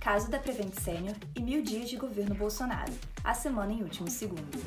Caso da Prevent Senior e mil dias de governo Bolsonaro, a semana em último segundo.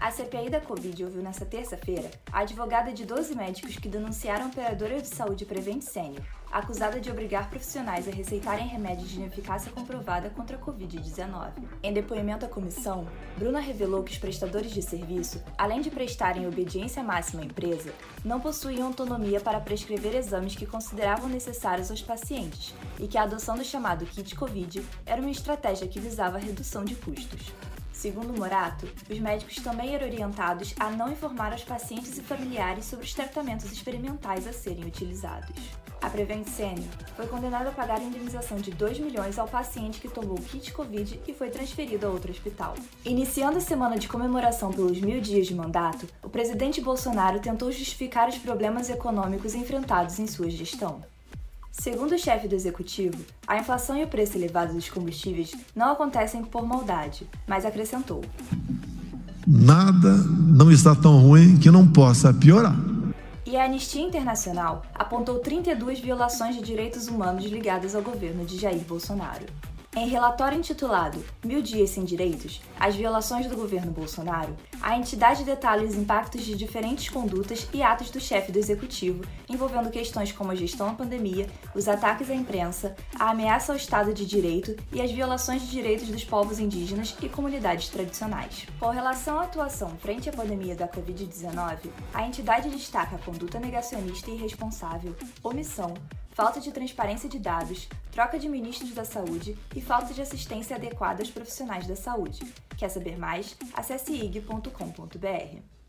A CPI da Covid ouviu nesta terça-feira a advogada de 12 médicos que denunciaram a operadora de saúde Prevent Senior, acusada de obrigar profissionais a receitarem remédios de ineficácia comprovada contra a Covid-19. Em depoimento à comissão, Bruna revelou que os prestadores de serviço, além de prestarem obediência máxima à empresa, não possuíam autonomia para prescrever exames que consideravam necessários aos pacientes e que a adoção do chamado kit Covid era uma estratégia que visava a redução de custos. Segundo Morato, os médicos também eram orientados a não informar aos pacientes e familiares sobre os tratamentos experimentais a serem utilizados. A Prevent Senior foi condenada a pagar a indenização de 2 milhões ao paciente que tomou o kit Covid e foi transferido a outro hospital. Iniciando a semana de comemoração pelos mil dias de mandato, o presidente Bolsonaro tentou justificar os problemas econômicos enfrentados em sua gestão. Segundo o chefe do executivo, a inflação e o preço elevado dos combustíveis não acontecem por maldade, mas acrescentou: Nada não está tão ruim que não possa piorar. E a Anistia Internacional apontou 32 violações de direitos humanos ligadas ao governo de Jair Bolsonaro. Em relatório intitulado Mil Dias Sem Direitos As Violações do Governo Bolsonaro, a entidade detalha os impactos de diferentes condutas e atos do chefe do executivo, envolvendo questões como a gestão da pandemia, os ataques à imprensa, a ameaça ao Estado de Direito e as violações de direitos dos povos indígenas e comunidades tradicionais. Com relação à atuação frente à pandemia da Covid-19, a entidade destaca a conduta negacionista e irresponsável, omissão, falta de transparência de dados, troca de ministros da saúde e falta de assistência adequada aos profissionais da saúde. Quer saber mais? Acesse ig.com.br.